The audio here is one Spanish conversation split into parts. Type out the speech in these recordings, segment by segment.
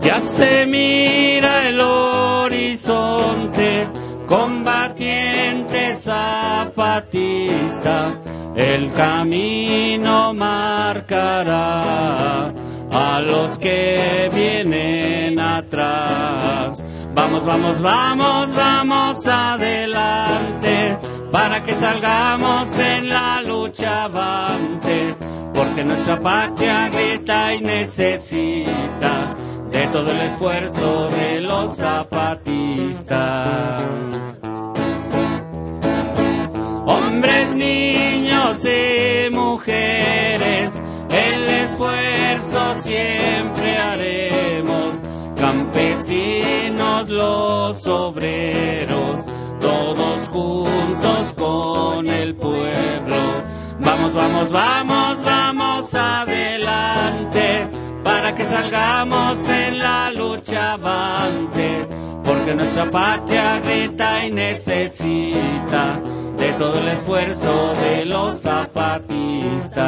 Ya se mira el horizonte, combatiente zapatista, el camino marcará a los que vienen atrás. Vamos, vamos, vamos, vamos adelante, para que salgamos en la lucha avante, porque nuestra patria grita y necesita de todo el esfuerzo de los zapatistas. Hombres, niños y mujeres, el esfuerzo siempre haremos. Campesinos, los obreros, juntos con el pueblo. Vamos, vamos, vamos, vamos adelante para que salgamos en la lucha avante, porque nuestra patria grita y necesita de todo el esfuerzo de los zapatistas.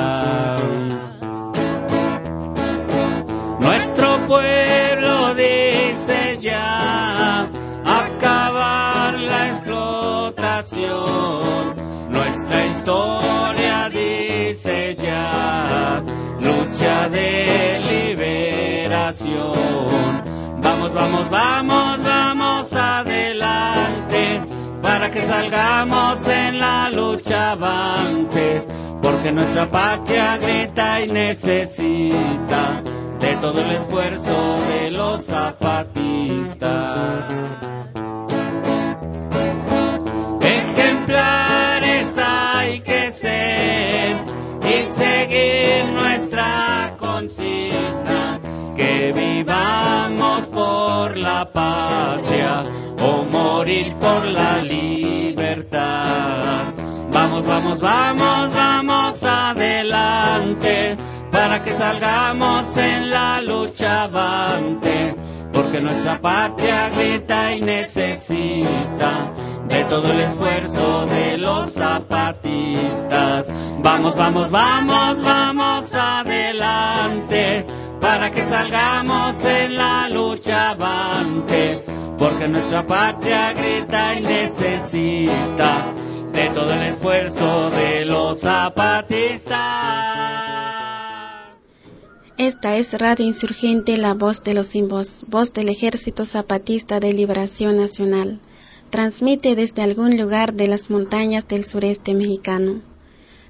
Nuestro pueblo dice ya nuestra historia dice ya lucha de liberación. Vamos, vamos, vamos, vamos adelante para que salgamos en la lucha avante, porque nuestra patria grita y necesita de todo el esfuerzo de los Vamos, vamos, adelante para que salgamos en la lucha avante, porque nuestra patria grita y necesita de todo el esfuerzo de los zapatistas. Vamos, vamos, vamos, vamos adelante, para que salgamos en la lucha avante, porque nuestra patria grita y necesita todo el esfuerzo de los zapatistas. Esta es Radio Insurgente, la voz de los sin voz, voz del Ejército Zapatista de Liberación Nacional. Transmite desde algún lugar de las montañas del sureste mexicano.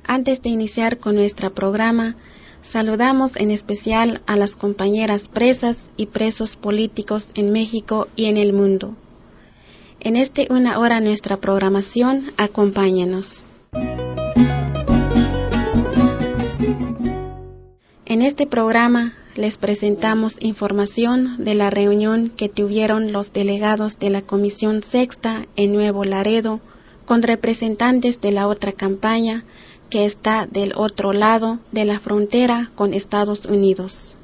Antes de iniciar con nuestro programa, saludamos en especial a las compañeras presas y presos políticos en México y en el mundo. En este una hora nuestra programación, acompáñenos. En este programa les presentamos información de la reunión que tuvieron los delegados de la Comisión Sexta en Nuevo Laredo con representantes de la otra campaña que está del otro lado de la frontera con Estados Unidos.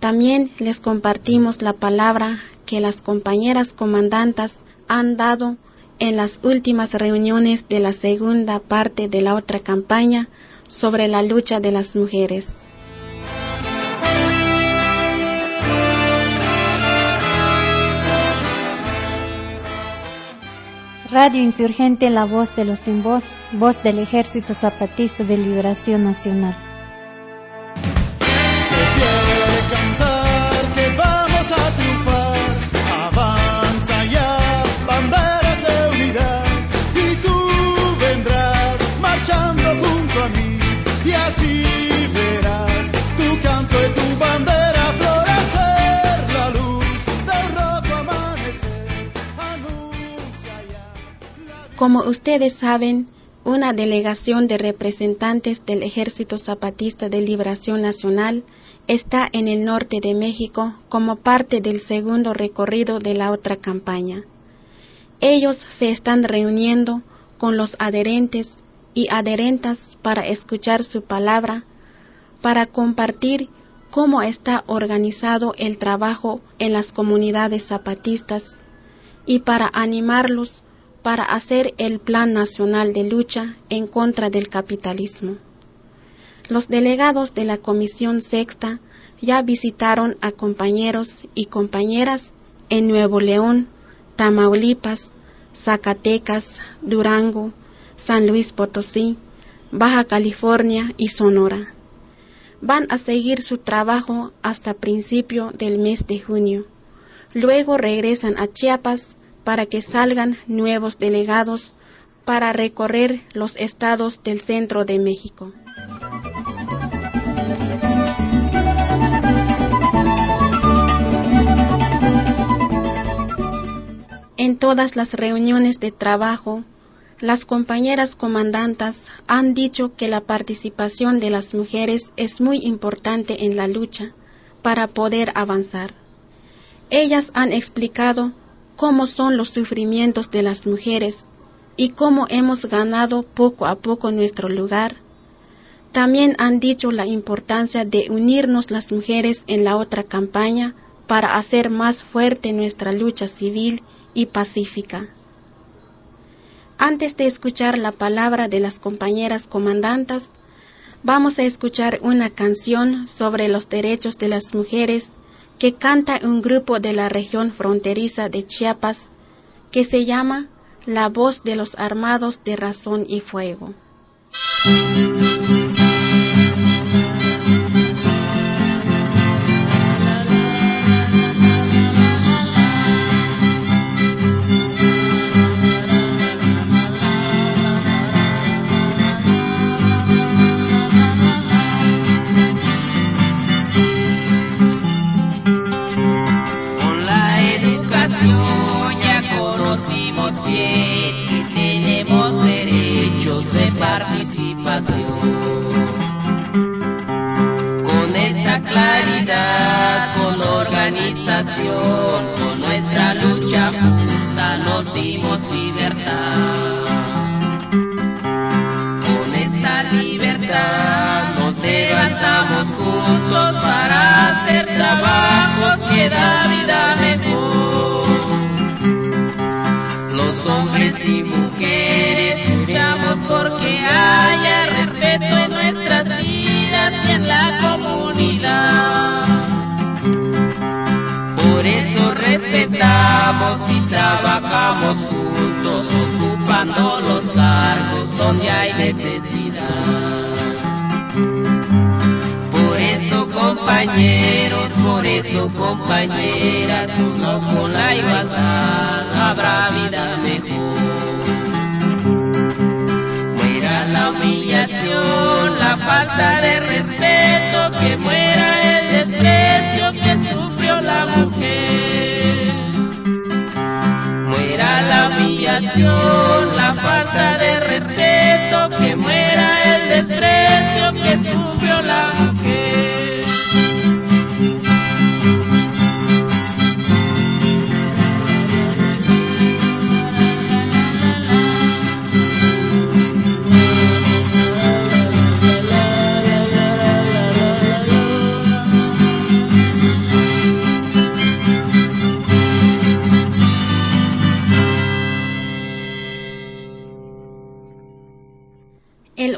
También les compartimos la palabra que las compañeras comandantas han dado en las últimas reuniones de la segunda parte de la otra campaña sobre la lucha de las mujeres. Radio Insurgente, la voz de los sin voz, voz del Ejército Zapatista de Liberación Nacional. Como ustedes saben, una delegación de representantes del Ejército Zapatista de Liberación Nacional está en el norte de México como parte del segundo recorrido de la otra campaña. Ellos se están reuniendo con los adherentes y adherentas para escuchar su palabra, para compartir cómo está organizado el trabajo en las comunidades zapatistas y para animarlos para hacer el Plan Nacional de Lucha en contra del capitalismo. Los delegados de la Comisión Sexta ya visitaron a compañeros y compañeras en Nuevo León, Tamaulipas, Zacatecas, Durango, San Luis Potosí, Baja California y Sonora. Van a seguir su trabajo hasta principio del mes de junio. Luego regresan a Chiapas para que salgan nuevos delegados para recorrer los estados del centro de México. En todas las reuniones de trabajo, las compañeras comandantas han dicho que la participación de las mujeres es muy importante en la lucha para poder avanzar. Ellas han explicado cómo son los sufrimientos de las mujeres y cómo hemos ganado poco a poco nuestro lugar. También han dicho la importancia de unirnos las mujeres en la otra campaña para hacer más fuerte nuestra lucha civil y pacífica. Antes de escuchar la palabra de las compañeras comandantas, vamos a escuchar una canción sobre los derechos de las mujeres que canta un grupo de la región fronteriza de Chiapas que se llama La voz de los armados de razón y fuego. Con esta claridad, con organización, con nuestra lucha justa nos dimos libertad. Con esta libertad nos levantamos juntos para hacer trabajos que da vida mejor. Los hombres y mujeres luchamos porque haya respetamos y trabajamos juntos, ocupando los cargos donde hay necesidad. Por eso compañeros, por eso compañeras, solo con la igualdad habrá vida mejor la humillación, la falta de respeto, que muera el desprecio que sufrió la mujer. Muera la humillación, la falta de respeto, que muera el desprecio que sufrió la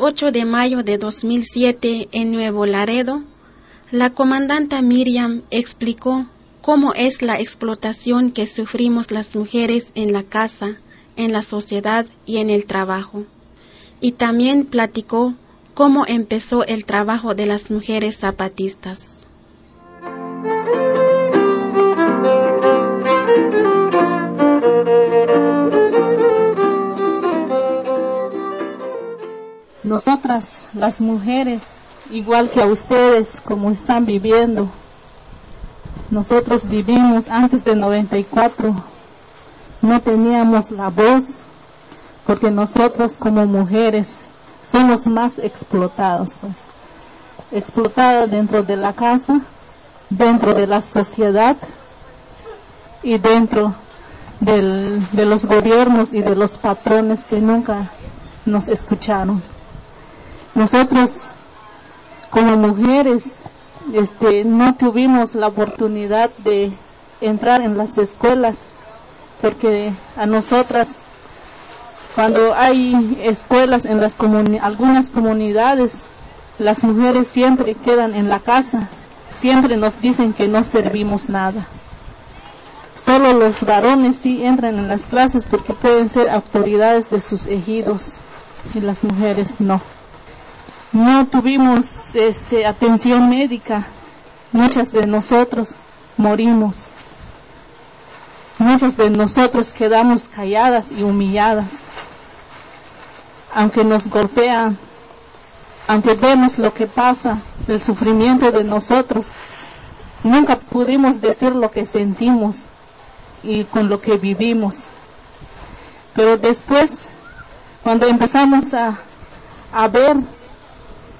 8 de mayo de 2007 en Nuevo Laredo, la comandante Miriam explicó cómo es la explotación que sufrimos las mujeres en la casa, en la sociedad y en el trabajo. Y también platicó cómo empezó el trabajo de las mujeres zapatistas. Nosotras, las mujeres, igual que a ustedes, como están viviendo, nosotros vivimos antes del 94, no teníamos la voz, porque nosotras como mujeres somos más explotados, pues. explotadas dentro de la casa, dentro de la sociedad y dentro de los gobiernos y de los patrones que nunca nos escucharon. Nosotros como mujeres este, no tuvimos la oportunidad de entrar en las escuelas porque a nosotras Cuando hay escuelas en las algunas comunidades, las mujeres siempre quedan en la casa, siempre nos dicen que no servimos nada. Solo los varones sí entran en las clases porque pueden ser autoridades de sus ejidos y las mujeres no. No tuvimos este, atención médica, muchas de nosotros morimos. Muchas de nosotros quedamos calladas y humilladas. Aunque nos golpean, aunque vemos lo que pasa, el sufrimiento de nosotros, nunca pudimos decir lo que sentimos y con lo que vivimos. Pero después, cuando empezamos a, a ver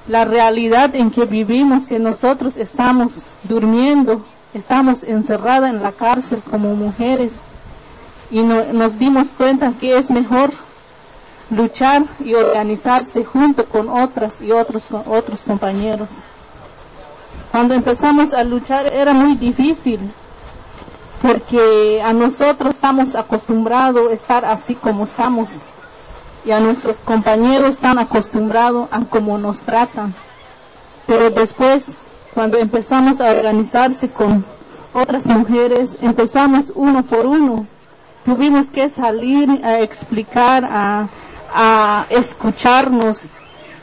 la realidad en que vivimos, que nosotros estamos durmiendo, estamos encerradas en la cárcel como mujeres y nos dimos cuenta que es mejor luchar y organizarse junto con otras y otros, otros compañeros. Cuando empezamos a luchar era muy difícil porque a nosotros estamos acostumbrados a estar así como estamos y a nuestros compañeros están acostumbrados a cómo nos tratan. Pero después, cuando empezamos a organizarse con otras mujeres, empezamos uno por uno. Tuvimos que salir a explicar, a, a escucharnos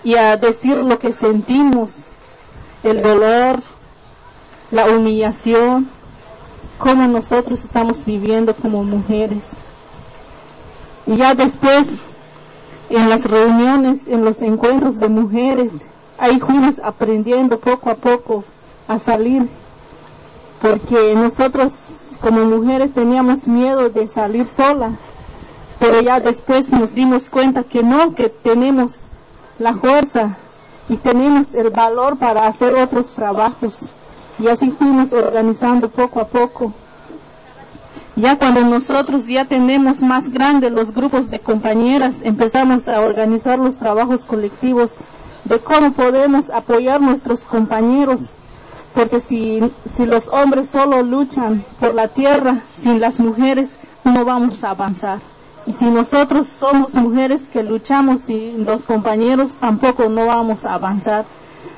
y a decir lo que sentimos, el dolor, la humillación, cómo nosotros estamos viviendo como mujeres. Y ya después, en las reuniones, en los encuentros de mujeres, ahí fuimos aprendiendo poco a poco a salir, porque nosotros como mujeres teníamos miedo de salir sola, pero ya después nos dimos cuenta que no, que tenemos la fuerza y tenemos el valor para hacer otros trabajos. Y así fuimos organizando poco a poco. Ya cuando nosotros ya tenemos más grandes los grupos de compañeras, empezamos a organizar los trabajos colectivos de cómo podemos apoyar nuestros compañeros. Porque si, si los hombres solo luchan por la tierra, sin las mujeres no vamos a avanzar. Y si nosotros somos mujeres que luchamos sin los compañeros, tampoco no vamos a avanzar.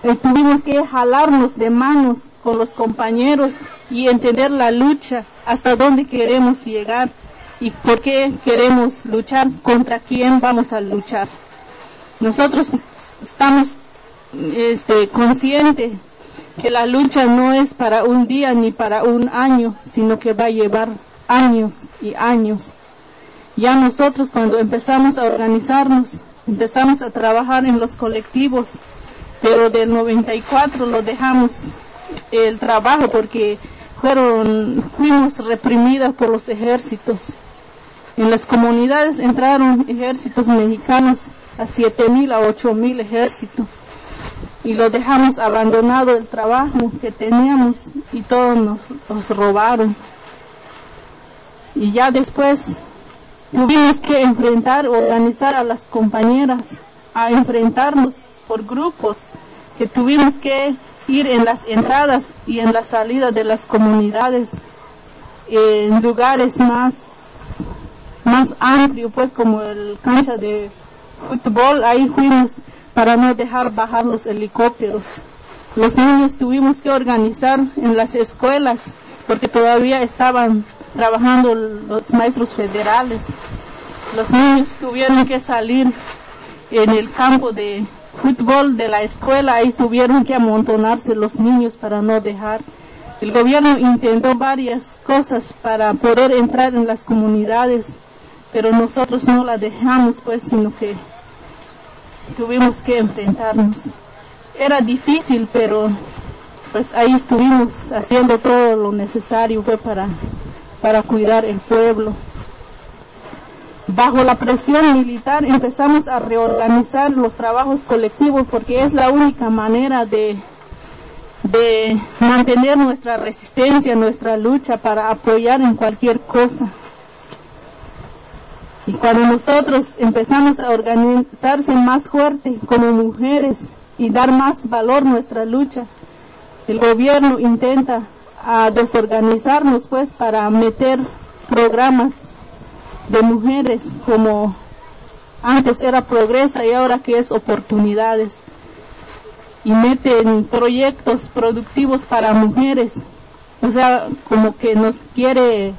Eh, tuvimos que jalarnos de manos con los compañeros y entender la lucha, hasta dónde queremos llegar y por qué queremos luchar, contra quién vamos a luchar. Nosotros estamos este, conscientes que la lucha no es para un día ni para un año, sino que va a llevar años y años. Ya nosotros cuando empezamos a organizarnos, empezamos a trabajar en los colectivos, pero del 94 lo dejamos el trabajo porque fueron, fuimos reprimidas por los ejércitos. En las comunidades entraron ejércitos mexicanos a siete mil a ocho mil ejércitos y lo dejamos abandonado el trabajo que teníamos y todos nos, nos robaron. Y ya después tuvimos que enfrentar, organizar a las compañeras, a enfrentarnos por grupos, que tuvimos que ir en las entradas y en la salida de las comunidades, en lugares más, más amplios, pues como el cancha de fútbol, ahí fuimos para no dejar bajar los helicópteros. Los niños tuvimos que organizar en las escuelas porque todavía estaban trabajando los maestros federales. Los niños tuvieron que salir en el campo de fútbol de la escuela, ahí tuvieron que amontonarse los niños para no dejar. El gobierno intentó varias cosas para poder entrar en las comunidades, pero nosotros no la dejamos, pues, sino que tuvimos que enfrentarnos. Era difícil, pero pues ahí estuvimos haciendo todo lo necesario para, para cuidar el pueblo. Bajo la presión militar empezamos a reorganizar los trabajos colectivos porque es la única manera de, de mantener nuestra resistencia, nuestra lucha para apoyar en cualquier cosa. Y cuando nosotros empezamos a organizarse más fuerte como mujeres y dar más valor a nuestra lucha, el gobierno intenta a desorganizarnos pues para meter programas de mujeres como Antes era progresa y ahora que es oportunidades. Y meten proyectos productivos para mujeres. O sea, como que nos quiere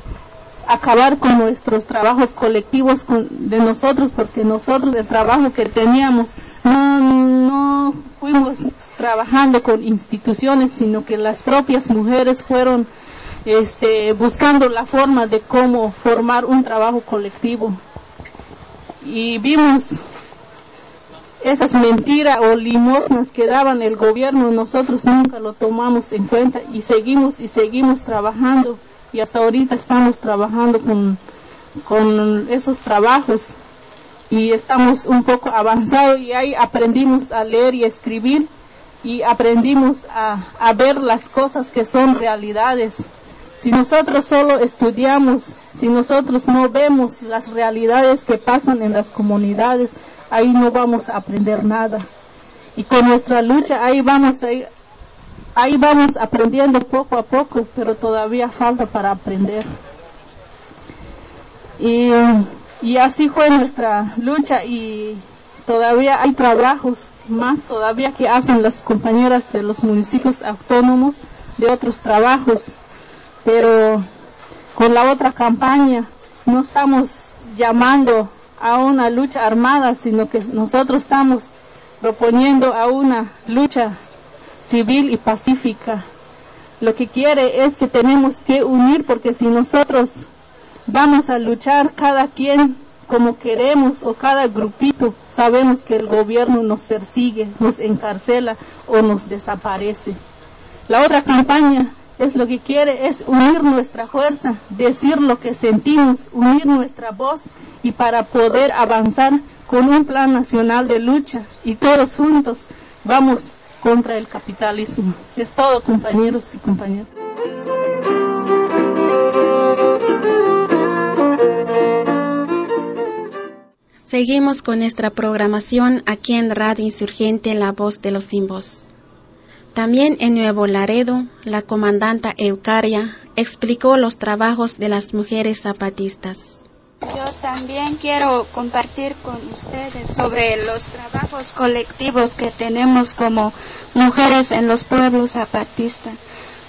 acabar con nuestros trabajos colectivos de nosotros, porque nosotros el trabajo que teníamos no, no fuimos trabajando con instituciones, sino que las propias mujeres fueron este, buscando la forma de cómo formar un trabajo colectivo. Y vimos esas mentiras o limosnas que daban el gobierno, nosotros nunca lo tomamos en cuenta y seguimos y seguimos trabajando y hasta ahorita estamos trabajando con, con esos trabajos y estamos un poco avanzados y ahí aprendimos a leer y escribir y aprendimos a, a ver las cosas que son realidades si nosotros solo estudiamos, si nosotros no vemos las realidades que pasan en las comunidades, ahí no vamos a aprender nada. Y con nuestra lucha ahí vamos ahí, ahí vamos aprendiendo poco a poco, pero todavía falta para aprender. Y, y así fue nuestra lucha y todavía hay trabajos más todavía que hacen las compañeras de los municipios autónomos de otros trabajos pero con la otra campaña no estamos llamando a una lucha armada, sino que nosotros estamos proponiendo a una lucha civil y pacífica. Lo que quiere es que tenemos que unir porque si nosotros vamos a luchar cada quien como queremos o cada grupito, sabemos que el gobierno nos persigue, nos encarcela o nos desaparece. La otra campaña es lo que quiere es unir nuestra fuerza, decir lo que sentimos, unir nuestra voz y para poder avanzar con un plan nacional de lucha y todos juntos vamos contra el capitalismo. Es todo, compañeros y compañeras. Seguimos con nuestra programación aquí en Radio Insurgente La Voz de los Simbos. También en Nuevo Laredo, la comandanta Eucaria explicó los trabajos de las mujeres zapatistas. Yo también quiero compartir con ustedes sobre los trabajos colectivos que tenemos como mujeres en los pueblos zapatistas.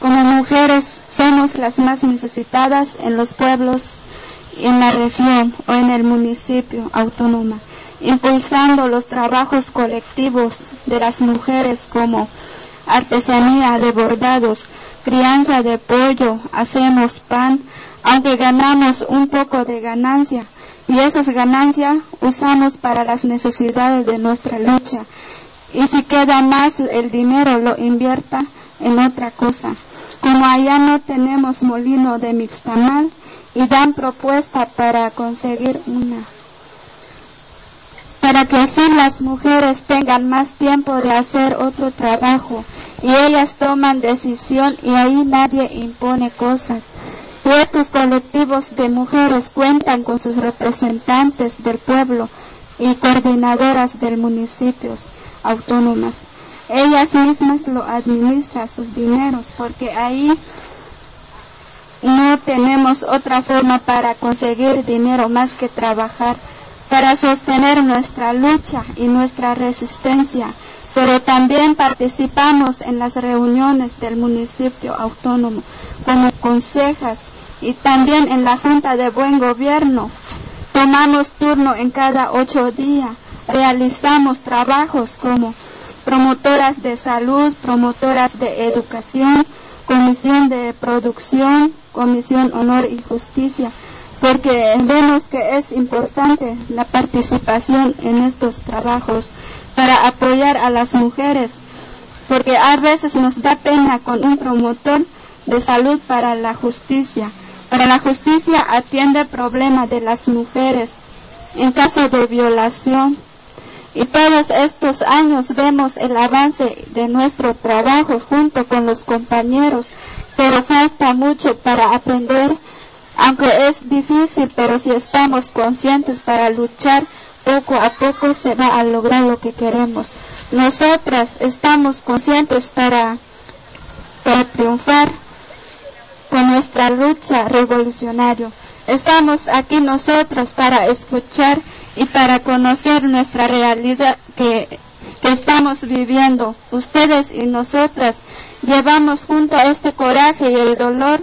Como mujeres somos las más necesitadas en los pueblos, en la región o en el municipio autónoma, impulsando los trabajos colectivos de las mujeres como artesanía de bordados, crianza de pollo, hacemos pan, aunque ganamos un poco de ganancia y esas ganancias usamos para las necesidades de nuestra lucha. Y si queda más el dinero lo invierta en otra cosa. Como allá no tenemos molino de mixtamal y dan propuesta para conseguir una para que así las mujeres tengan más tiempo de hacer otro trabajo y ellas toman decisión y ahí nadie impone cosas. Y estos colectivos de mujeres cuentan con sus representantes del pueblo y coordinadoras del municipios autónomas. Ellas mismas lo administran sus dineros porque ahí no tenemos otra forma para conseguir dinero más que trabajar para sostener nuestra lucha y nuestra resistencia, pero también participamos en las reuniones del municipio autónomo como consejas y también en la Junta de Buen Gobierno. Tomamos turno en cada ocho días, realizamos trabajos como promotoras de salud, promotoras de educación, comisión de producción, comisión honor y justicia, porque vemos que es importante la participación en estos trabajos para apoyar a las mujeres, porque a veces nos da pena con un promotor de salud para la justicia. Para la justicia atiende el problema de las mujeres en caso de violación. Y todos estos años vemos el avance de nuestro trabajo junto con los compañeros, pero falta mucho para aprender aunque es difícil, pero si estamos conscientes para luchar, poco a poco se va a lograr lo que queremos. Nosotras estamos conscientes para, para triunfar con nuestra lucha revolucionaria. Estamos aquí nosotras para escuchar y para conocer nuestra realidad que, que estamos viviendo. Ustedes y nosotras llevamos junto este coraje y el dolor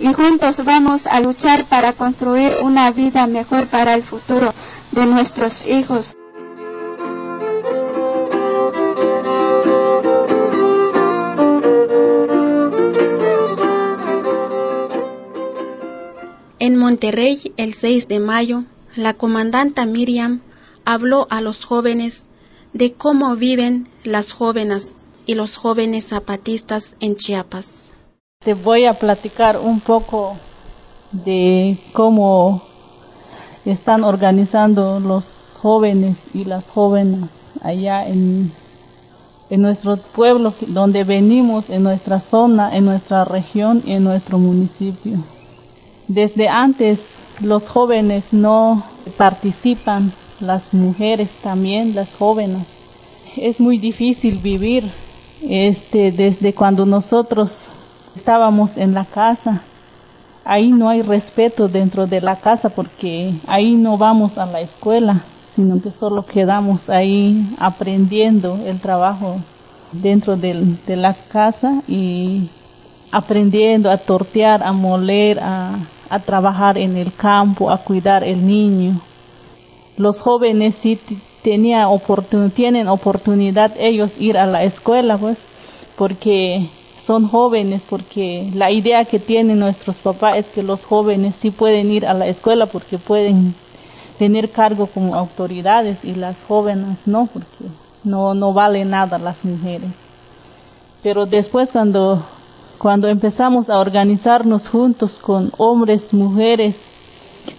y juntos vamos a luchar para construir una vida mejor para el futuro de nuestros hijos. En Monterrey, el 6 de mayo, la comandanta Miriam habló a los jóvenes de cómo viven las jóvenes y los jóvenes zapatistas en Chiapas. Te voy a platicar un poco de cómo están organizando los jóvenes y las jóvenes allá en, en nuestro pueblo donde venimos, en nuestra zona, en nuestra región y en nuestro municipio. Desde antes los jóvenes no participan, las mujeres también, las jóvenes. Es muy difícil vivir este desde cuando nosotros estábamos en la casa. Ahí no hay respeto dentro de la casa porque ahí no vamos a la escuela, sino que solo quedamos ahí aprendiendo el trabajo dentro de, la casa y aprendiendo a tortear, a moler, a, a trabajar en el campo, a cuidar el niño. Los jóvenes sí tenía tienen oportunidad ellos ir a la escuela, pues, porque son jóvenes, porque la idea que tienen nuestros papás es que los jóvenes sí pueden ir a la escuela porque pueden tener cargo como autoridades y las jóvenes no, porque no, no vale nada las mujeres. Pero después cuando cuando empezamos a organizarnos juntos con hombres, mujeres,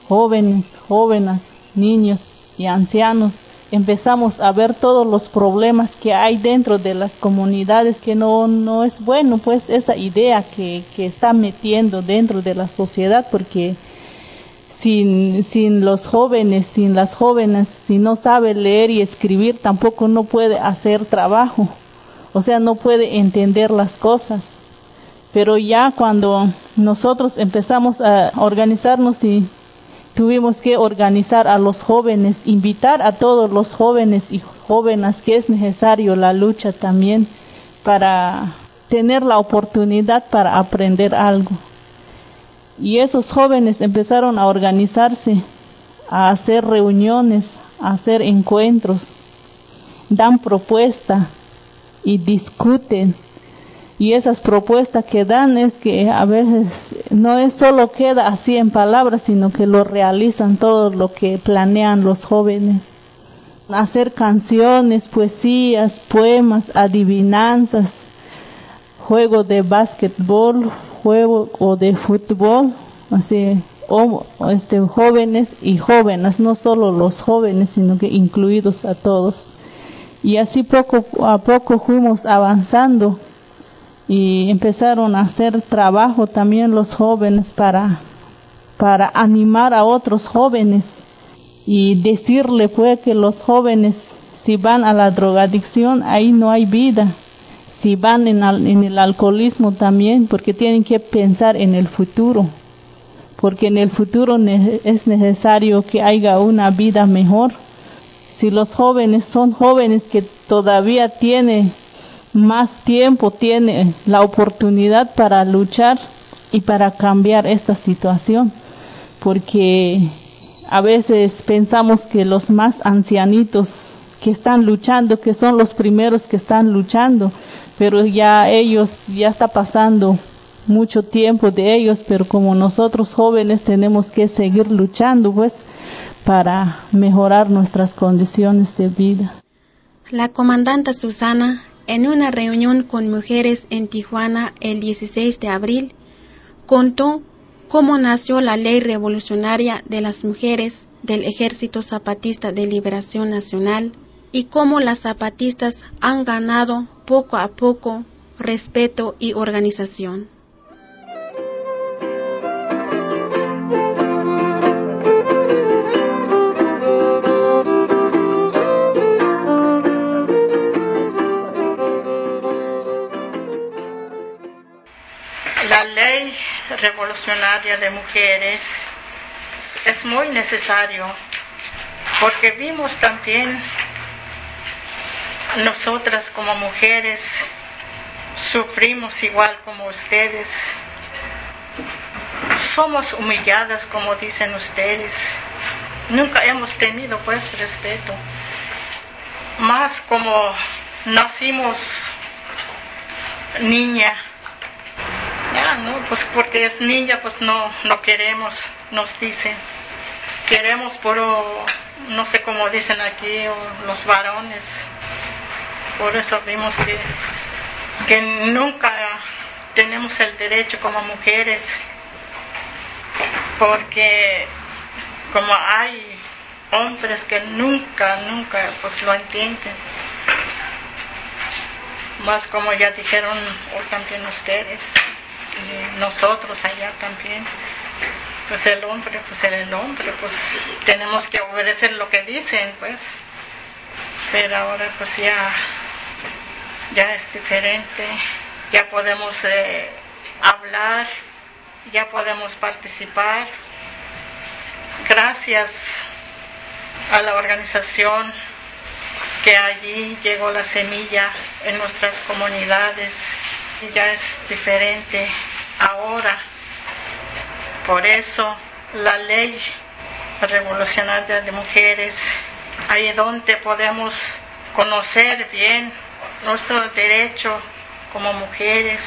jóvenes, jóvenes, niños y ancianos, empezamos a ver todos los problemas que hay dentro de las comunidades que no, no es bueno, pues esa idea que, que está metiendo dentro de la sociedad, porque sin, sin los jóvenes, sin las jóvenes, si no sabe leer y escribir, tampoco no puede hacer trabajo, o sea, no puede entender las cosas. Pero ya cuando nosotros empezamos a organizarnos y tuvimos que organizar a los jóvenes, invitar a todos los jóvenes y jóvenes que es necesario la lucha también para tener la oportunidad para aprender algo. Y esos jóvenes empezaron a organizarse, a hacer reuniones, a hacer encuentros, dan propuesta y discuten y esas propuestas que dan es que a veces no es solo queda así en palabras, sino que lo realizan todo lo que planean los jóvenes. Hacer canciones, poesías, poemas, adivinanzas, juego de básquetbol, juego o de fútbol, así este jóvenes y jóvenes, no solo los jóvenes, sino que incluidos a todos. Y así poco a poco fuimos avanzando y empezaron a hacer trabajo también los jóvenes para, para animar a otros jóvenes y decirle pues que los jóvenes si van a la drogadicción ahí no hay vida. Si van en, en el alcoholismo también porque tienen que pensar en el futuro porque en el futuro es necesario que haya una vida mejor. Si los jóvenes son jóvenes que todavía tienen más tiempo tiene la oportunidad para luchar y para cambiar esta situación, porque a veces pensamos que los más ancianitos que están luchando, que son los primeros que están luchando, pero ya ellos, ya está pasando mucho tiempo de ellos, pero como nosotros jóvenes tenemos que seguir luchando, pues, para mejorar nuestras condiciones de vida. La comandante Susana en una reunión con mujeres en Tijuana el 16 de abril, contó cómo nació la ley revolucionaria de las mujeres del Ejército Zapatista de Liberación Nacional y cómo las zapatistas han ganado poco a poco respeto y organización. Revolucionaria de mujeres es muy necesario porque vimos también nosotras como mujeres sufrimos igual como ustedes. Somos humilladas como dicen ustedes. Nunca hemos tenido pues respeto. Más como nacimos niña. Ya, ¿no? Pues porque es niña, pues no, no queremos, nos dicen. Queremos por, no sé cómo dicen aquí, los varones. Por eso vimos que, que nunca tenemos el derecho como mujeres, porque como hay hombres que nunca, nunca pues lo entienden. Más como ya dijeron hoy también ustedes, nosotros allá también, pues el hombre, pues el hombre, pues tenemos que obedecer lo que dicen, pues. Pero ahora pues ya ya es diferente, ya podemos eh, hablar, ya podemos participar. Gracias a la organización que allí llegó la semilla en nuestras comunidades, ya es diferente ahora. Por eso la ley revolucionaria de mujeres, ahí donde podemos conocer bien nuestro derecho como mujeres,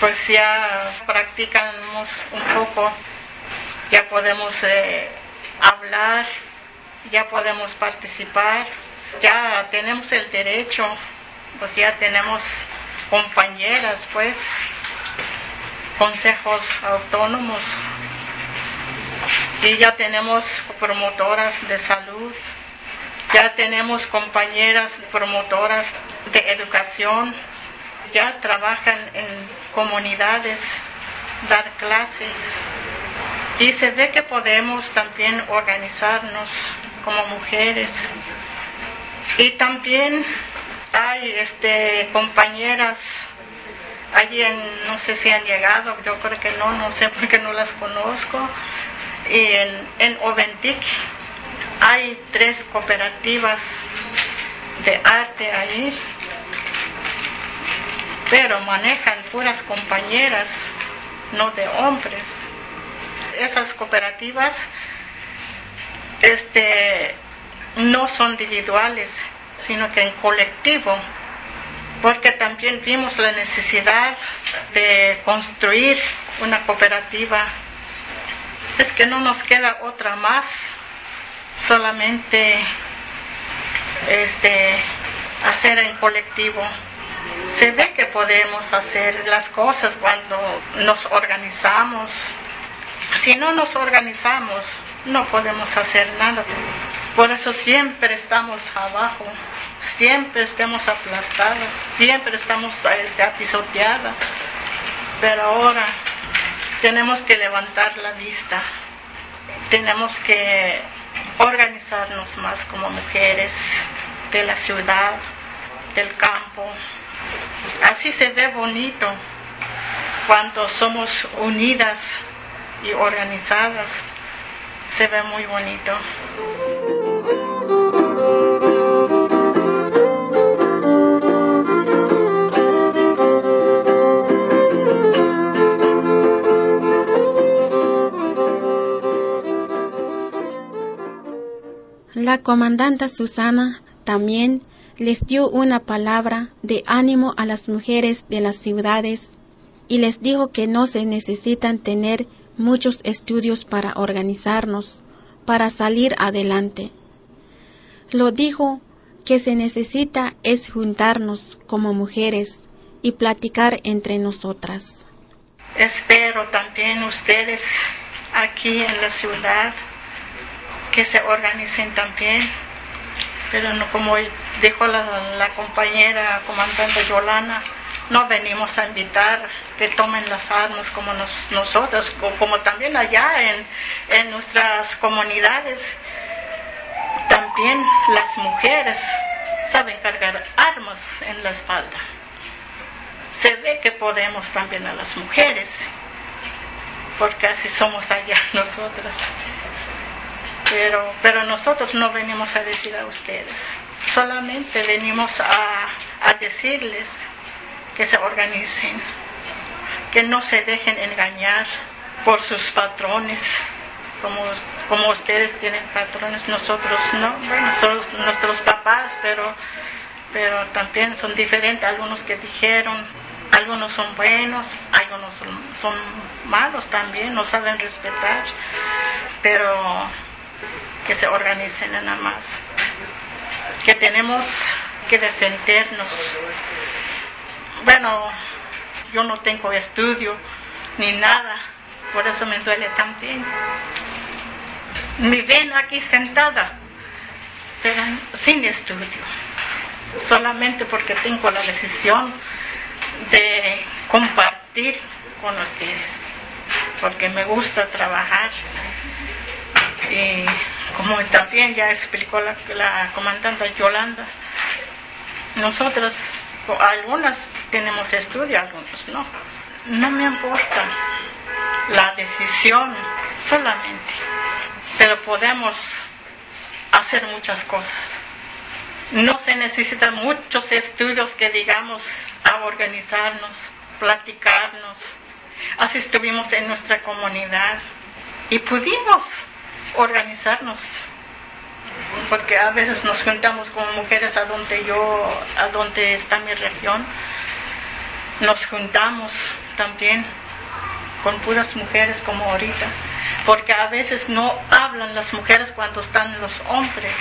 pues ya practicamos un poco, ya podemos eh, hablar, ya podemos participar, ya tenemos el derecho, pues ya tenemos compañeras, pues, consejos autónomos y ya tenemos promotoras de salud ya tenemos compañeras promotoras de educación, ya trabajan en comunidades, dar clases. Y se ve que podemos también organizarnos como mujeres. Y también hay este, compañeras allí no sé si han llegado, yo creo que no, no sé porque no las conozco, y en, en Oventic hay tres cooperativas de arte ahí, pero manejan puras compañeras, no de hombres. Esas cooperativas este, no son individuales, sino que en colectivo, porque también vimos la necesidad de construir una cooperativa. Es que no nos queda otra más solamente este, hacer en colectivo. Se ve que podemos hacer las cosas cuando nos organizamos. Si no nos organizamos, no podemos hacer nada. Por eso siempre estamos abajo, siempre estamos aplastadas, siempre estamos este, pisoteadas. Pero ahora tenemos que levantar la vista, tenemos que organizarnos más como mujeres de la ciudad, del campo. Así se ve bonito cuando somos unidas y organizadas. Se ve muy bonito. La comandante Susana también les dio una palabra de ánimo a las mujeres de las ciudades y les dijo que no se necesitan tener muchos estudios para organizarnos, para salir adelante. Lo dijo que se necesita es juntarnos como mujeres y platicar entre nosotras. Espero también ustedes aquí en la ciudad que se organicen también, pero no como dijo la, compañera comandante Yolana, no venimos a invitar que tomen las armas como nos, nosotros, como también allá en, en nuestras comunidades. También las mujeres saben cargar armas en la espalda. se ve que podemos también a las mujeres, porque así somos allá nosotras. Pero, pero nosotros no venimos a decir a ustedes, solamente venimos a, a decirles que se organicen, que no se dejen engañar por sus patrones, como, como ustedes tienen patrones, nosotros no, bueno, son nuestros papás, pero, pero también son diferentes, algunos que dijeron, algunos son buenos, algunos son, son malos también, no saben respetar, pero que se organicen nada más, que tenemos que defendernos. Bueno, yo no tengo estudio ni nada, por eso me duele también. Me ven aquí sentada, pero sin estudio, solamente porque tengo la decisión de compartir con ustedes, porque me gusta trabajar. Y como también ya explicó la, comandante Yolanda, nosotras, algunas tenemos estudio, algunos no. No me importa la decisión solamente, pero podemos hacer muchas cosas. No se necesitan muchos estudios que digamos a organizarnos, platicarnos. Así estuvimos en nuestra comunidad y pudimos organizarnos. Porque a veces nos juntamos como mujeres a donde yo, a donde está mi región, nos juntamos también con puras mujeres como ahorita, porque a veces no hablan las mujeres cuando están los hombres,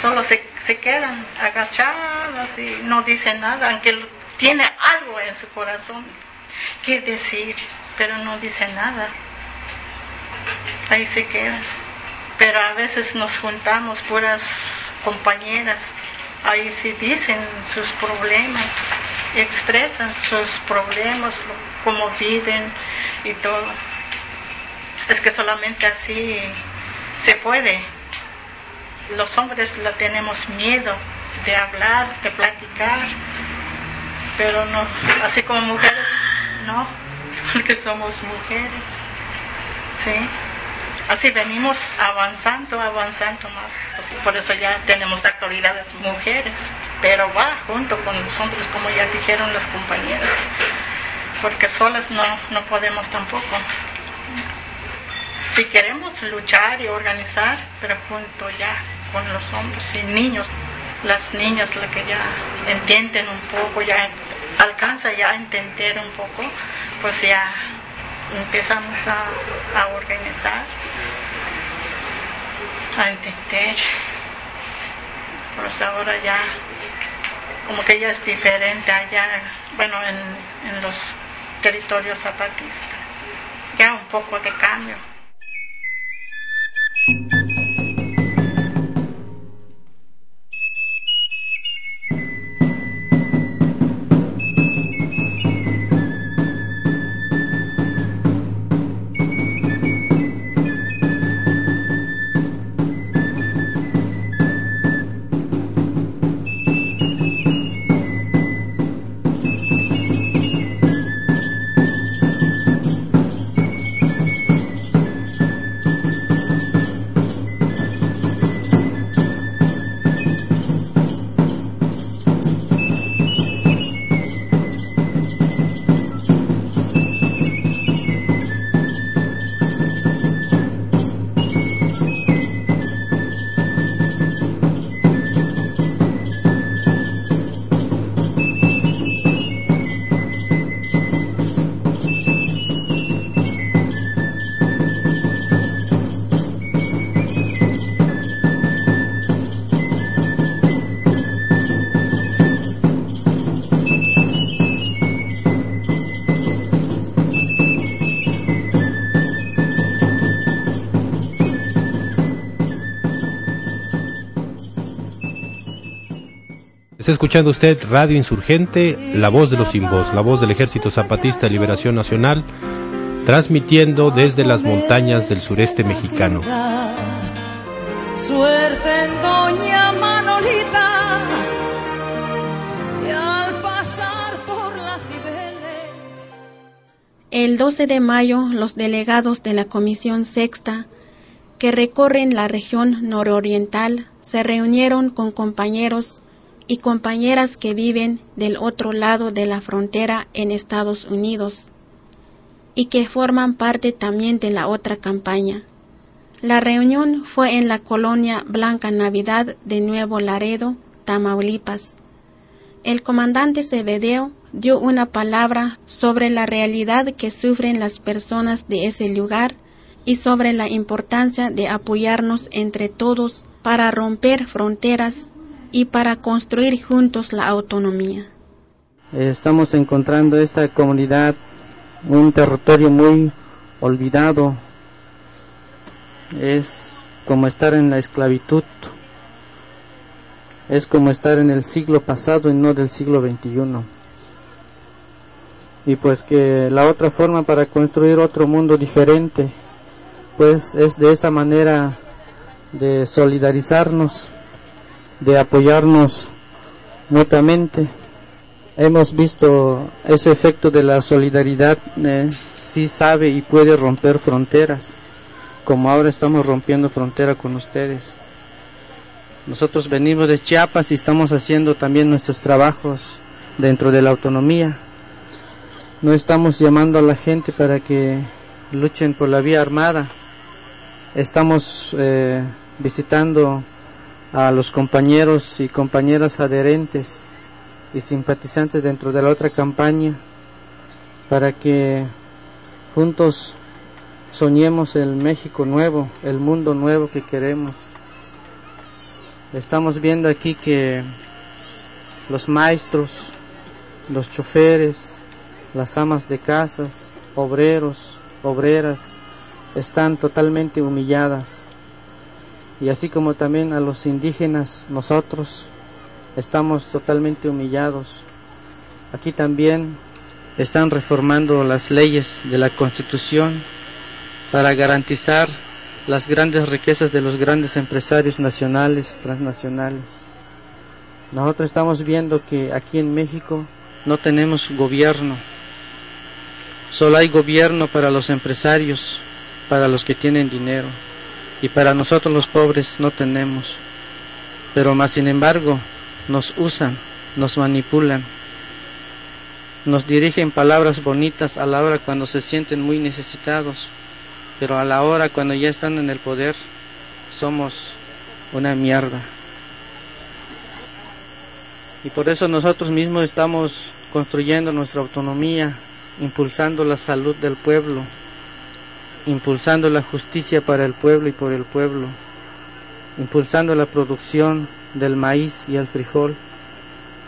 solo se, se quedan agachadas y no dicen nada, aunque tiene algo en su corazón que decir, pero no dice nada, ahí se quedan pero a veces nos juntamos puras compañeras, ahí sí dicen sus problemas, expresan sus problemas, cómo viven y todo. Es que solamente así se puede. Los hombres la tenemos miedo de hablar, de platicar, pero no, así como mujeres, no, porque somos mujeres, ¿sí? Así venimos avanzando, avanzando más. Por eso ya tenemos autoridades mujeres, pero va junto con los hombres, como ya dijeron las compañeras, porque solas no, no podemos tampoco. Si queremos luchar y organizar, pero junto ya con los hombres y niños, las niñas, las que ya entienden un poco, ya alcanza ya a entender un poco, pues ya empezamos a, a organizar, a entender. Pues ahora ya, como que ya es diferente allá, bueno, en, en los territorios zapatistas. Ya un poco de cambio. Escuchando usted Radio Insurgente, la voz de los sin voz, la voz del Ejército Zapatista de Liberación Nacional, transmitiendo desde las montañas del sureste mexicano. Suerte en Doña Manolita, y al pasar por El 12 de mayo, los delegados de la Comisión Sexta, que recorren la región nororiental, se reunieron con compañeros y compañeras que viven del otro lado de la frontera en Estados Unidos y que forman parte también de la otra campaña. La reunión fue en la colonia Blanca Navidad de Nuevo Laredo, Tamaulipas. El comandante Cebedeo dio una palabra sobre la realidad que sufren las personas de ese lugar y sobre la importancia de apoyarnos entre todos para romper fronteras y para construir juntos la autonomía. Estamos encontrando esta comunidad un territorio muy olvidado. Es como estar en la esclavitud. Es como estar en el siglo pasado y no del siglo XXI y pues que la otra forma para construir otro mundo diferente pues es de esa manera de solidarizarnos de apoyarnos mutuamente. Hemos visto ese efecto de la solidaridad eh, si sabe y puede romper fronteras como ahora estamos rompiendo frontera con ustedes. Nosotros venimos de Chiapas y estamos haciendo también nuestros trabajos dentro de la autonomía. No estamos llamando a la gente para que luchen por la vía armada. Estamos eh, visitando a los compañeros y compañeras adherentes y simpatizantes dentro de la otra campaña para que juntos soñemos el México nuevo, el mundo nuevo que queremos. Estamos viendo aquí que los maestros, los choferes, las amas de casas, obreros, obreras, están totalmente humilladas. Y así como también a los indígenas, nosotros estamos totalmente humillados. Aquí también están reformando las leyes de la Constitución para garantizar las grandes riquezas de los grandes empresarios nacionales, transnacionales. Nosotros estamos viendo que aquí en México no tenemos gobierno, Solo hay gobierno para los empresarios, para los que tienen dinero, y para nosotros los pobres no tenemos. Pero más sin embargo, nos usan, nos manipulan, nos dirigen palabras bonitas a la hora cuando se sienten muy necesitados, pero a la hora cuando ya están en el poder, somos una mierda. Y por eso nosotros mismos estamos construyendo nuestra autonomía, impulsando la salud del pueblo, impulsando la justicia para el pueblo y por el pueblo, impulsando la producción del maíz y el frijol,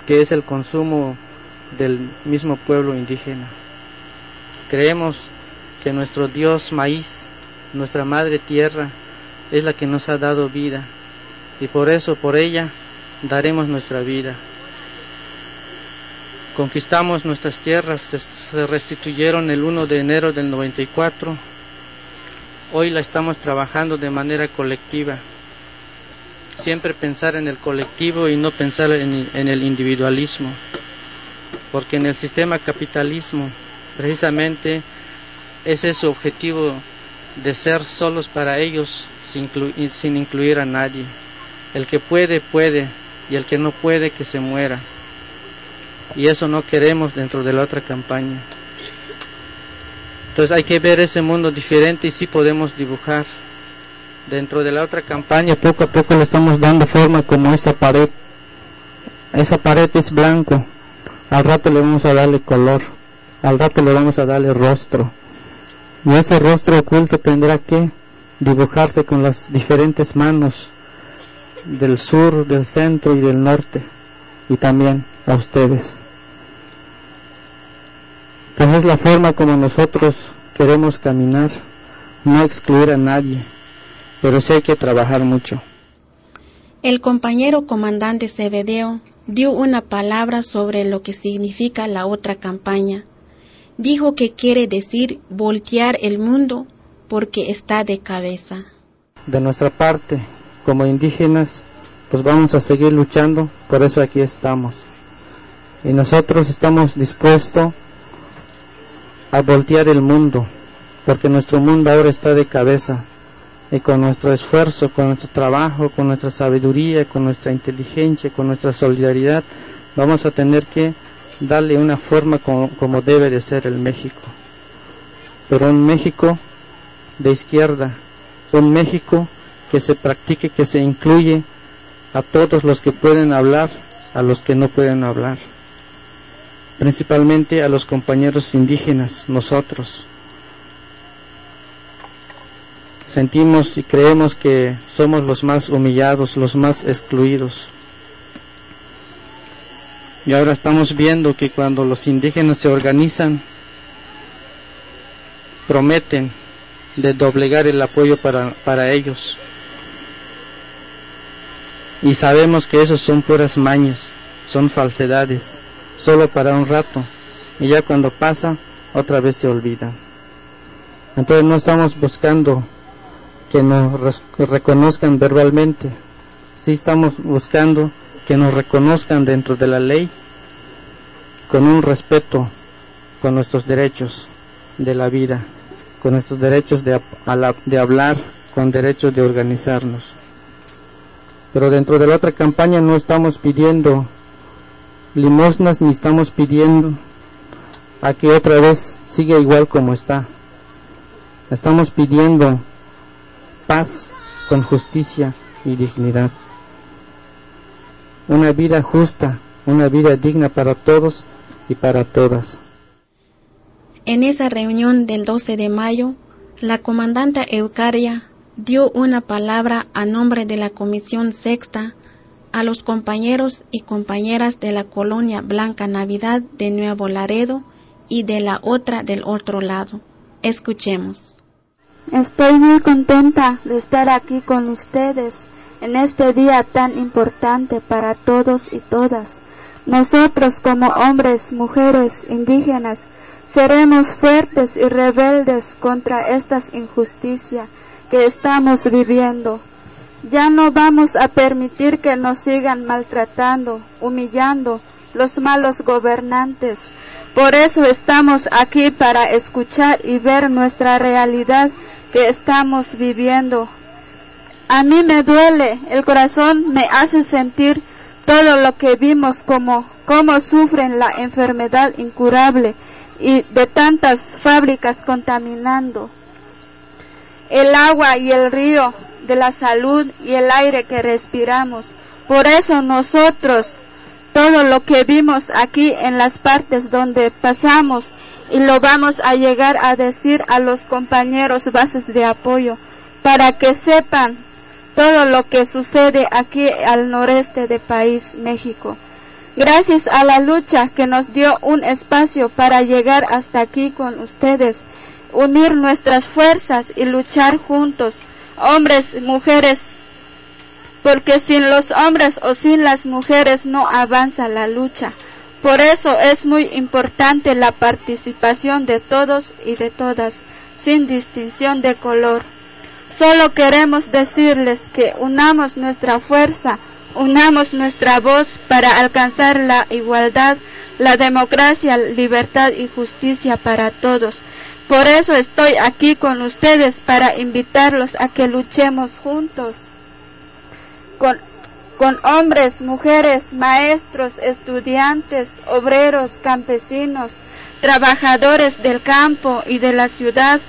que es el consumo del mismo pueblo indígena. Creemos que nuestro Dios maíz, nuestra madre tierra, es la que nos ha dado vida y por eso, por ella, daremos nuestra vida conquistamos nuestras tierras, se restituyeron el 1 de enero del 94. Hoy la estamos trabajando de manera colectiva. Siempre pensar en el colectivo y no pensar en, el individualismo. Porque en el sistema capitalismo, precisamente, ese es su objetivo de ser solos para ellos sin, sin incluir a nadie. El que puede, puede, y el que no puede, que se muera y eso no queremos dentro de la otra campaña. Entonces hay que ver ese mundo diferente y sí podemos dibujar. Dentro de la otra campaña poco a poco le estamos dando forma como esa pared. Esa pared es blanco. Al rato le vamos a darle color. Al rato le vamos a darle rostro. Y ese rostro oculto tendrá que dibujarse con las diferentes manos del sur, del centro y del norte. Y también a ustedes. Esa es la forma como nosotros queremos caminar, no excluir a nadie, pero sí hay que trabajar mucho. El compañero comandante Cebedeo dio una palabra sobre lo que significa la otra campaña. Dijo que quiere decir voltear el mundo porque está de cabeza. De nuestra parte, como indígenas, pues vamos a seguir luchando, por eso aquí estamos. Y nosotros estamos dispuestos a voltear el mundo, porque nuestro mundo ahora está de cabeza y con nuestro esfuerzo, con nuestro trabajo, con nuestra sabiduría, con nuestra inteligencia, con nuestra solidaridad, vamos a tener que darle una forma como, debe de ser el México. Pero un México de izquierda, un México que se practique, que se incluye a todos los que pueden hablar, a los que no pueden hablar, principalmente a los compañeros indígenas, nosotros. Sentimos y creemos que somos los más humillados, los más excluidos. Y ahora estamos viendo que cuando los indígenas se organizan, prometen de doblegar el apoyo para, para ellos. Y sabemos que esos son puras mañas, son falsedades, solo para un rato. Y ya cuando pasa, otra vez se olvida. Entonces no estamos buscando que nos reconozcan verbalmente, sí estamos buscando que nos reconozcan dentro de la ley con un respeto con nuestros derechos de la vida, con nuestros derechos de, de hablar, con derechos de organizarnos. Pero dentro de la otra campaña no estamos pidiendo limosnas ni estamos pidiendo a que otra vez siga igual como está. Estamos pidiendo paz con justicia y dignidad. Una vida justa, una vida digna para todos y para todas. En esa reunión del 12 de mayo, la comandante Eucaria dio una palabra a nombre de la Comisión Sexta a los compañeros y compañeras de la colonia Blanca Navidad de Nuevo Laredo y de la otra del otro lado. Escuchemos. Estoy muy contenta de estar aquí con ustedes en este día tan importante para todos y todas. Nosotros como hombres, mujeres, indígenas, seremos fuertes y rebeldes contra estas injusticias que estamos viviendo. Ya no vamos a permitir que nos sigan maltratando, humillando los malos gobernantes. Por eso estamos aquí para escuchar y ver nuestra realidad que estamos viviendo. A mí me duele, el corazón me hace sentir todo lo que vimos como cómo sufren la enfermedad incurable y de tantas fábricas contaminando el agua y el río de la salud y el aire que respiramos. Por eso nosotros todo lo que vimos aquí en las partes donde pasamos y lo vamos a llegar a decir a los compañeros bases de apoyo para que sepan todo lo que sucede aquí al noreste del país, México. Gracias a la lucha que nos dio un espacio para llegar hasta aquí con ustedes, unir nuestras fuerzas y luchar juntos, hombres y mujeres, porque sin los hombres o sin las mujeres no avanza la lucha. Por eso es muy importante la participación de todos y de todas, sin distinción de color. Solo queremos decirles que unamos nuestra fuerza, unamos nuestra voz para alcanzar la igualdad, la democracia, libertad y justicia para todos. Por eso estoy aquí con ustedes para invitarlos a que luchemos juntos con con hombres, mujeres, maestros, estudiantes, obreros, campesinos, trabajadores del campo y de la ciudad,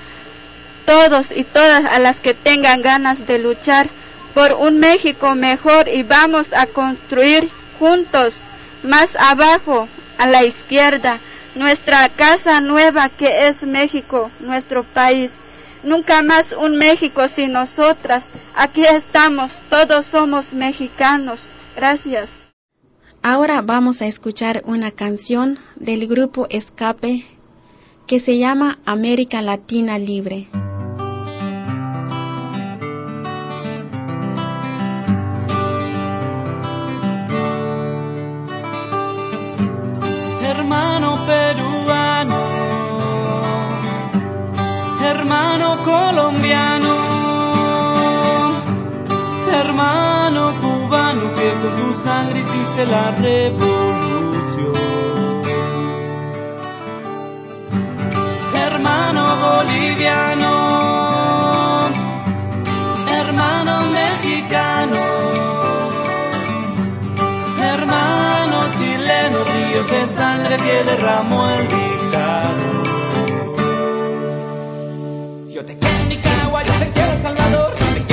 todos y todas a las que tengan ganas de luchar por un México mejor y vamos a construir juntos, más abajo, a la izquierda, nuestra casa nueva que es México, nuestro país. Nunca más un México sin nosotras. Aquí estamos, todos somos mexicanos. Gracias. Ahora vamos a escuchar una canción del grupo Escape que se llama América Latina Libre. colombiano, hermano cubano que con tu sangre hiciste la revolución. Hermano boliviano, hermano mexicano, hermano chileno, ríos de sangre que derramó el dictador. Yo te te quiero en Salvador, yo te quiero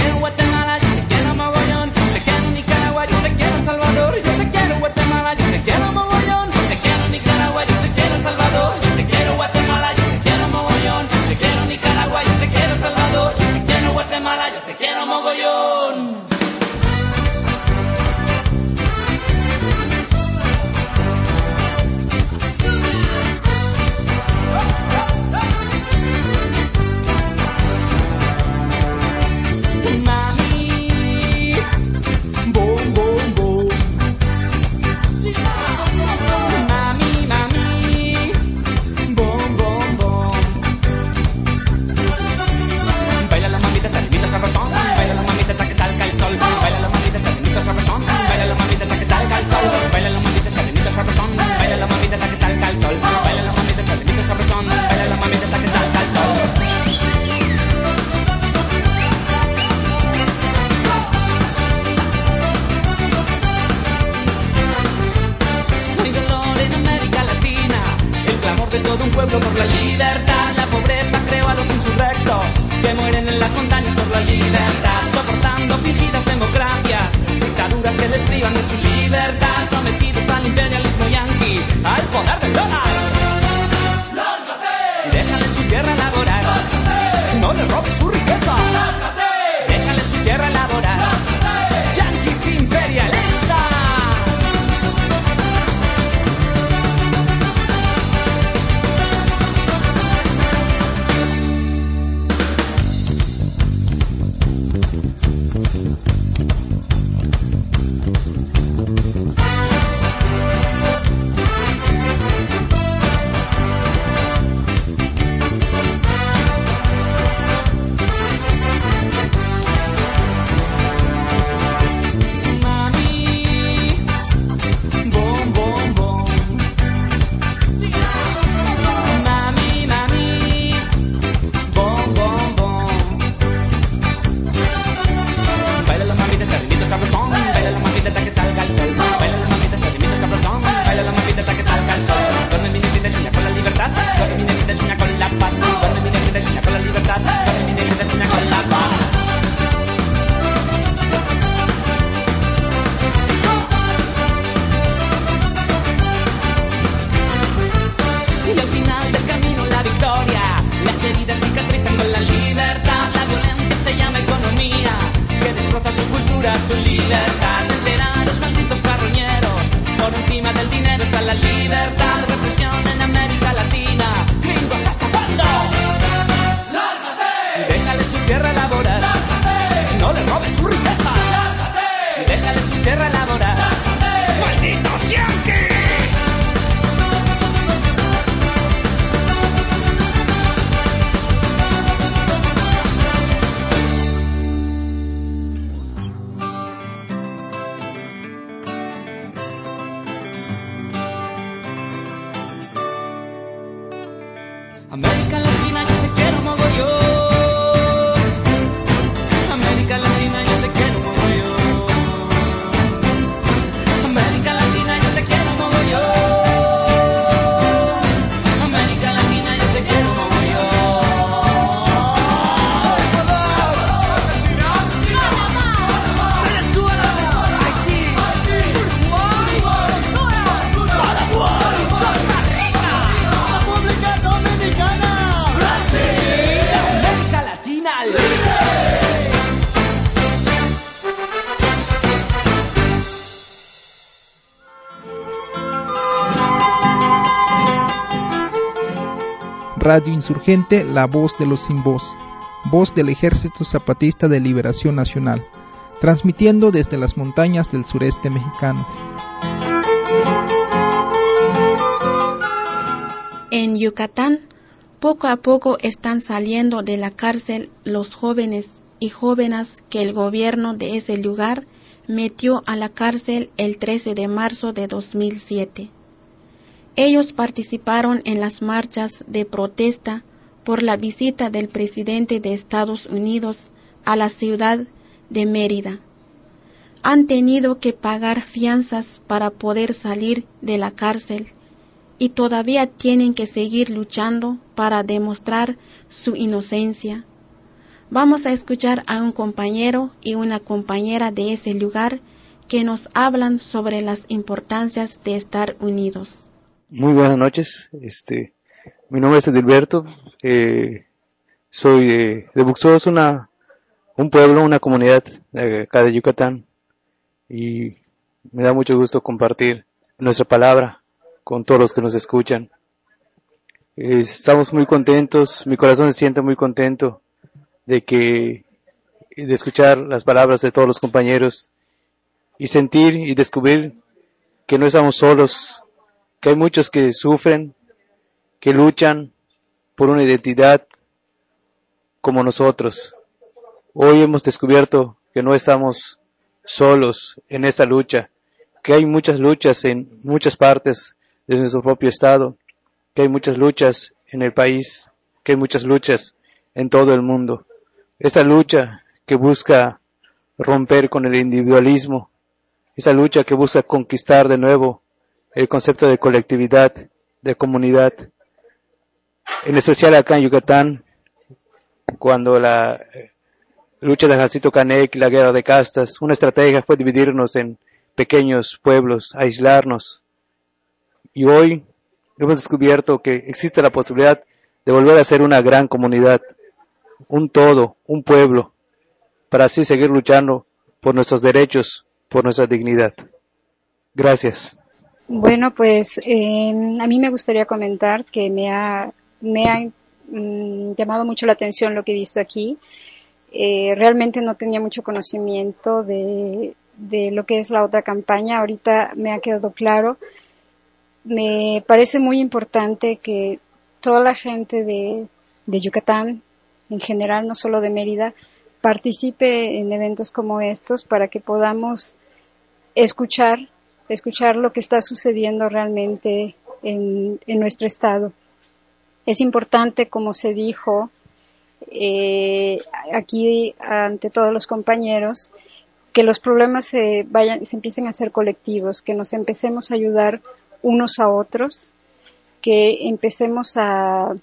Radio Insurgente, La Voz de los Sin Voz, voz del Ejército Zapatista de Liberación Nacional, transmitiendo desde las montañas del sureste mexicano. En Yucatán, poco a poco están saliendo de la cárcel los jóvenes y jóvenes que el gobierno de ese lugar metió a la cárcel el 13 de marzo de 2007. Ellos participaron en las marchas de protesta por la visita del presidente de Estados Unidos a la ciudad de Mérida. Han tenido que pagar fianzas para poder salir de la cárcel y todavía tienen que seguir luchando para demostrar su inocencia. Vamos a escuchar a un compañero y una compañera de ese lugar que nos hablan sobre las importancias de estar unidos. Muy buenas noches. Este, mi nombre es Edilberto. Eh, soy de, de Buxó, es una, un pueblo, una comunidad de acá de Yucatán. Y me da mucho gusto compartir nuestra palabra con todos los que nos escuchan. Eh, estamos muy contentos, mi corazón se siente muy contento de que, de escuchar las palabras de todos los compañeros y sentir y descubrir que no estamos solos, que hay muchos que sufren, que luchan por una identidad como nosotros. Hoy hemos descubierto que no estamos solos en esta lucha, que hay muchas luchas en muchas partes de nuestro propio estado, que hay muchas luchas en el país, que hay muchas luchas en todo el mundo. Esa lucha que busca romper con el individualismo, esa lucha que busca conquistar de nuevo el concepto de colectividad, de comunidad. En especial acá en Yucatán, cuando la eh, lucha de Jacito Canek y la guerra de castas, una estrategia fue dividirnos en pequeños pueblos, aislarnos. Y hoy hemos descubierto que existe la posibilidad de volver a ser una gran comunidad, un todo, un pueblo, para así seguir luchando por nuestros derechos, por nuestra dignidad. Gracias. Bueno, pues eh, a mí me gustaría comentar que me ha, me ha mm, llamado mucho la atención lo que he visto aquí. Eh, realmente no tenía mucho conocimiento de, lo que es la otra campaña. Ahorita me ha quedado claro. Me parece muy importante que toda la gente de Yucatán, en general, no solo de Mérida, participe en eventos como estos para que podamos escuchar, escuchar lo que está sucediendo realmente en, en nuestro estado. Es importante, como se dijo eh, aquí ante todos los compañeros, que los problemas se vayan, se empiecen a ser colectivos, que nos empecemos a ayudar unos a otros, que empecemos a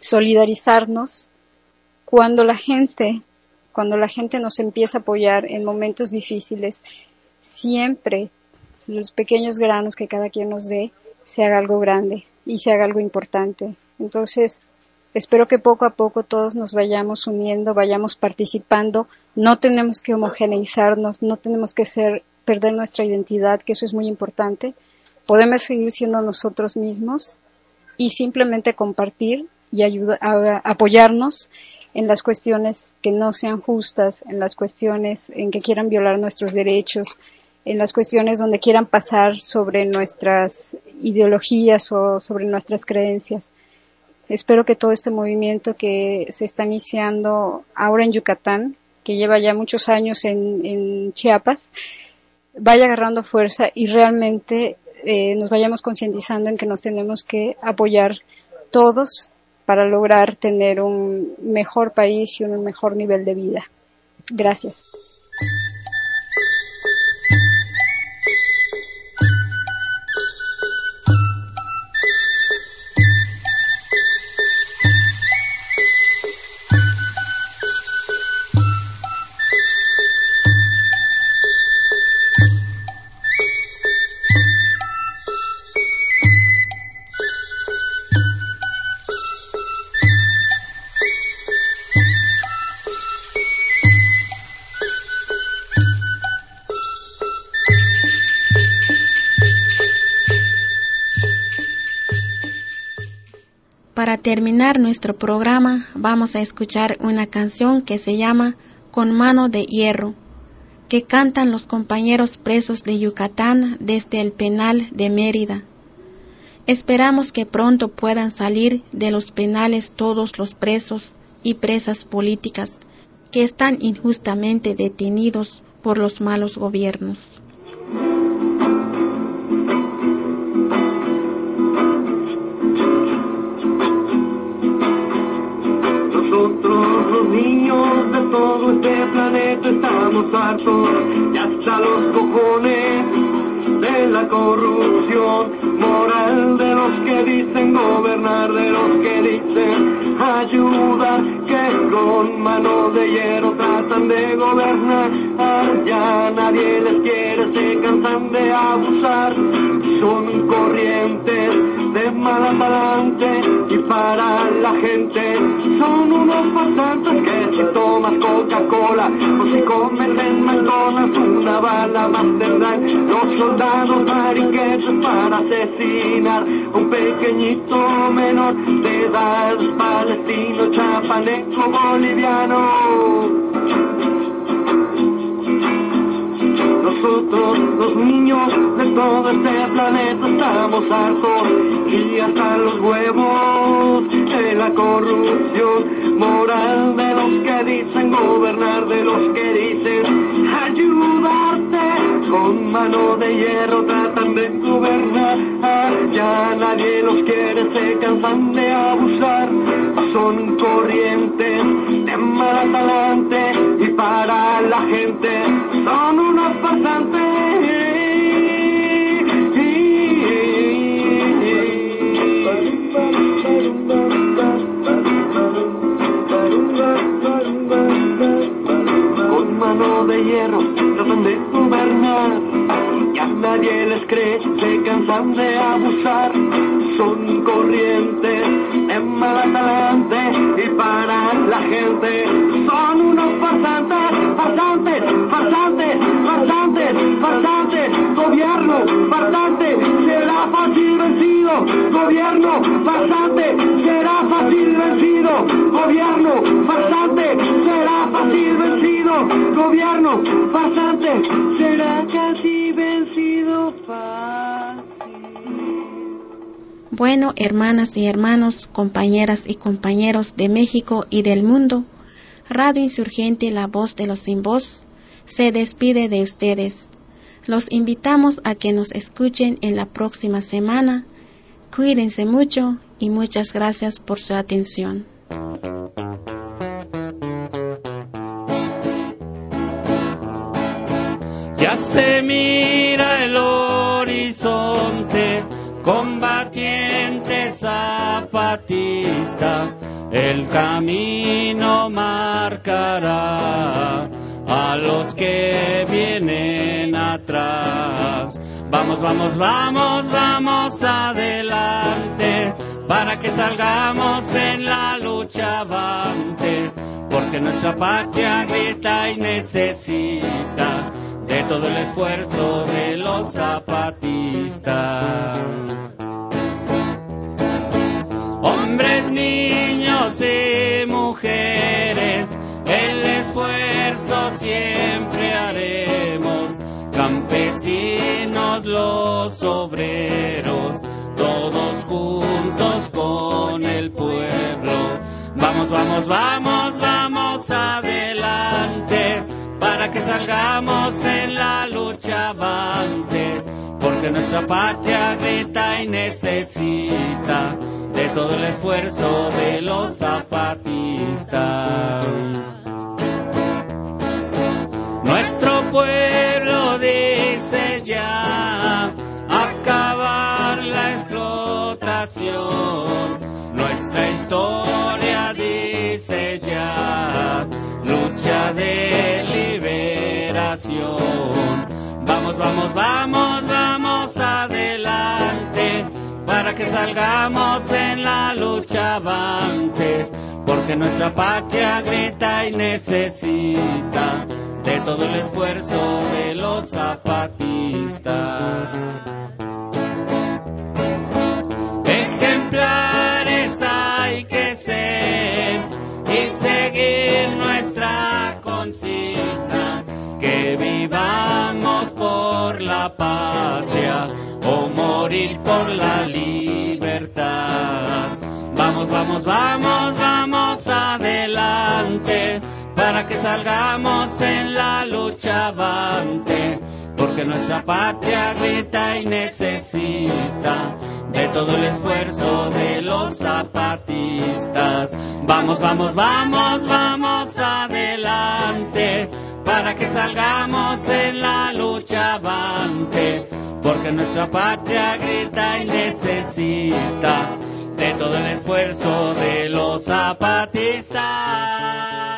solidarizarnos cuando la gente, cuando la gente nos empieza a apoyar en momentos difíciles, siempre los pequeños granos que cada quien nos dé se haga algo grande y se haga algo importante. Entonces, espero que poco a poco todos nos vayamos uniendo, vayamos participando. No tenemos que homogeneizarnos, no tenemos que ser, perder nuestra identidad, que eso es muy importante. Podemos seguir siendo nosotros mismos y simplemente compartir y ayudar, a, apoyarnos en las cuestiones que no sean justas, en las cuestiones en que quieran violar nuestros derechos, en las cuestiones donde quieran pasar sobre nuestras ideologías o sobre nuestras creencias. Espero que todo este movimiento que se está iniciando ahora en Yucatán, que lleva ya muchos años en, Chiapas, vaya agarrando fuerza y realmente eh, nos vayamos concientizando en que nos tenemos que apoyar todos para lograr tener un mejor país y un mejor nivel de vida. Gracias. Para terminar nuestro programa vamos a escuchar una canción que se llama Con mano de hierro, que cantan los compañeros presos de Yucatán desde el penal de Mérida. Esperamos que pronto puedan salir de los penales todos los presos y presas políticas que están injustamente detenidos por los malos gobiernos. luz del planeta estamos hartos, ya hasta los cojones de la corrupción moral de los que dicen gobernar, de los que dicen ayuda que con manos de hierro tratan de gobernar, ah, ya nadie les quiere, se cansan de abusar, son corrientes de mal adelante y para la gente son unos pasantes que si tomas Coca-Cola o si comes en McDonald's una bala más tendrán los soldados mariquetes para asesinar un pequeñito menor de edad palestino, chapaneco, boliviano. Nosotros, los niños de todo este planeta, estamos hartos. Y hasta los huevos de la corrupción moral de los que dicen gobernar, de los que dicen ayudarte. Con mano de hierro, tratan de gobernar. Ya nadie los quiere, se cansan de abusar, son corrientes de mal talante y para la gente son unos pasantes. Con mano de hierro tratan de gobernar. Ya nadie les cree, se cansan de abusar. Son corrientes Será fácil vencido. Gobierno, será fácil vencido. Gobierno, será casi vencido Bueno, hermanas y hermanos, compañeras y compañeros de México y del mundo, Radio Insurgente La Voz de los Sin Voz se despide de ustedes. Los invitamos a que nos escuchen en la próxima semana. Cuídense mucho y muchas gracias por su atención. Ya se mira el horizonte, combatiente zapatista, el camino marcará a los que vienen atrás. Vamos, vamos, vamos, vamos adelante, para que salgamos en la lucha avante, porque nuestra patria grita y necesita de todo el esfuerzo de los zapatistas. Hombres, niños y mujeres, el esfuerzo siempre haremos. Campesinos, los obreros, todos juntos con el pueblo. Vamos, vamos, vamos, vamos adelante para que salgamos en la lucha avante, porque nuestra patria grita y necesita de todo el esfuerzo de los zapatistas. Nuestro pueblo dice ya acabar la explotación. Nuestra historia dice ya lucha de liberación. Vamos, vamos, vamos, vamos adelante para que salgamos en la lucha avante, porque nuestra patria grita y necesita de todo el esfuerzo de los zapatistas. Ejemplares hay que ser y seguir nuestra consigna, que vivamos por la patria o morir por la libertad. Vamos, vamos, vamos, vamos adelante para que salgamos en la lucha avante, porque nuestra patria grita y necesita de todo el esfuerzo de los zapatistas. Vamos, vamos, vamos, vamos adelante, para que salgamos en la lucha avante, porque nuestra patria grita y necesita de todo el esfuerzo de los zapatistas.